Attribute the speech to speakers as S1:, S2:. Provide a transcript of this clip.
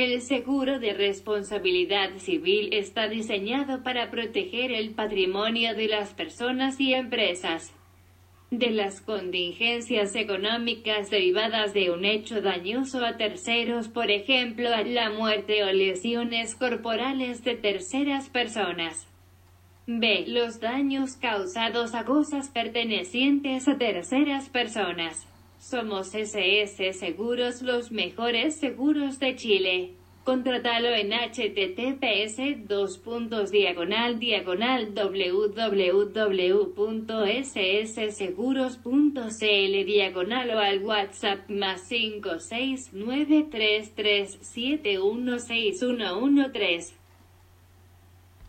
S1: El seguro de responsabilidad civil está diseñado para proteger el patrimonio de las personas y empresas de las contingencias económicas derivadas de un hecho dañoso a terceros, por ejemplo, la muerte o lesiones corporales de terceras personas. B. Los daños causados a cosas pertenecientes a terceras personas. Somos SS Seguros los mejores seguros de Chile. Contratalo en https dos puntos diagonal diagonal www.ssseguros.cl diagonal o al WhatsApp más 56933716113.